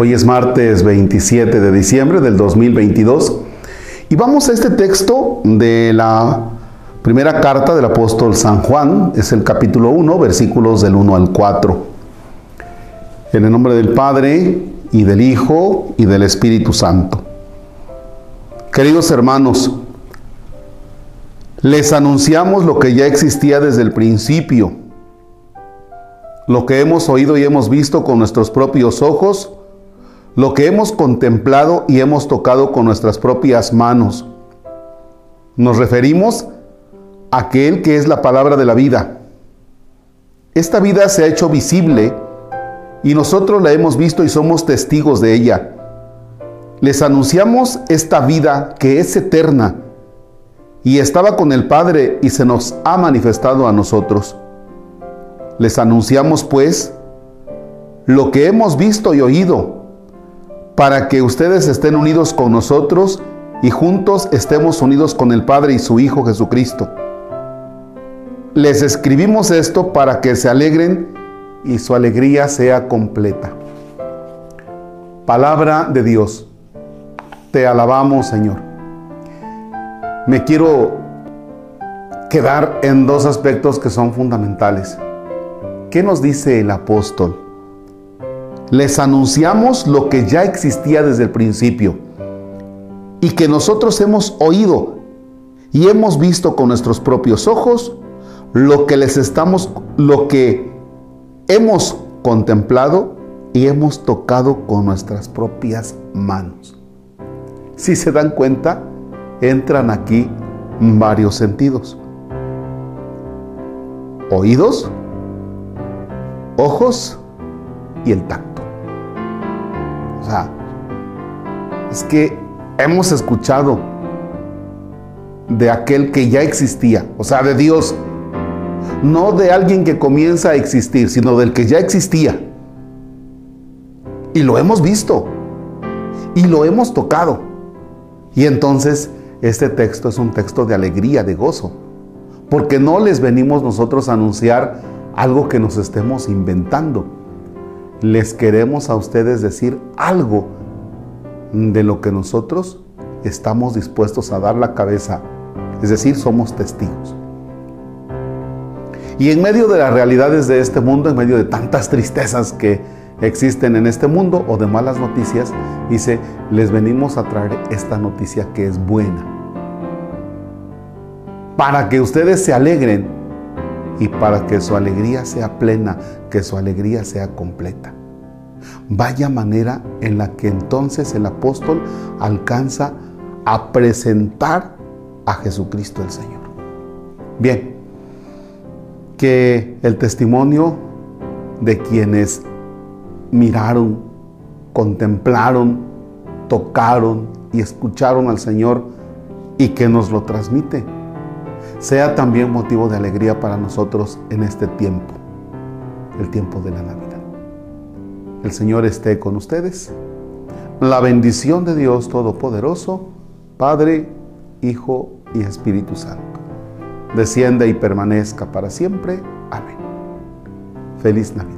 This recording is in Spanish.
Hoy es martes 27 de diciembre del 2022 y vamos a este texto de la primera carta del apóstol San Juan, es el capítulo 1, versículos del 1 al 4. En el nombre del Padre y del Hijo y del Espíritu Santo. Queridos hermanos, les anunciamos lo que ya existía desde el principio, lo que hemos oído y hemos visto con nuestros propios ojos, lo que hemos contemplado y hemos tocado con nuestras propias manos. Nos referimos a aquel que es la palabra de la vida. Esta vida se ha hecho visible y nosotros la hemos visto y somos testigos de ella. Les anunciamos esta vida que es eterna y estaba con el Padre y se nos ha manifestado a nosotros. Les anunciamos pues lo que hemos visto y oído para que ustedes estén unidos con nosotros y juntos estemos unidos con el Padre y su Hijo Jesucristo. Les escribimos esto para que se alegren y su alegría sea completa. Palabra de Dios. Te alabamos, Señor. Me quiero quedar en dos aspectos que son fundamentales. ¿Qué nos dice el apóstol? Les anunciamos lo que ya existía desde el principio y que nosotros hemos oído y hemos visto con nuestros propios ojos lo que les estamos lo que hemos contemplado y hemos tocado con nuestras propias manos. Si se dan cuenta, entran aquí varios sentidos. Oídos, ojos y el tacto es que hemos escuchado de aquel que ya existía, o sea, de Dios, no de alguien que comienza a existir, sino del que ya existía. Y lo hemos visto, y lo hemos tocado. Y entonces este texto es un texto de alegría, de gozo, porque no les venimos nosotros a anunciar algo que nos estemos inventando les queremos a ustedes decir algo de lo que nosotros estamos dispuestos a dar la cabeza. Es decir, somos testigos. Y en medio de las realidades de este mundo, en medio de tantas tristezas que existen en este mundo o de malas noticias, dice, les venimos a traer esta noticia que es buena. Para que ustedes se alegren y para que su alegría sea plena, que su alegría sea completa. Vaya manera en la que entonces el apóstol alcanza a presentar a Jesucristo el Señor. Bien, que el testimonio de quienes miraron, contemplaron, tocaron y escucharon al Señor y que nos lo transmite sea también motivo de alegría para nosotros en este tiempo, el tiempo de la Navidad. El Señor esté con ustedes. La bendición de Dios Todopoderoso, Padre, Hijo y Espíritu Santo, descienda y permanezca para siempre. Amén. Feliz Navidad.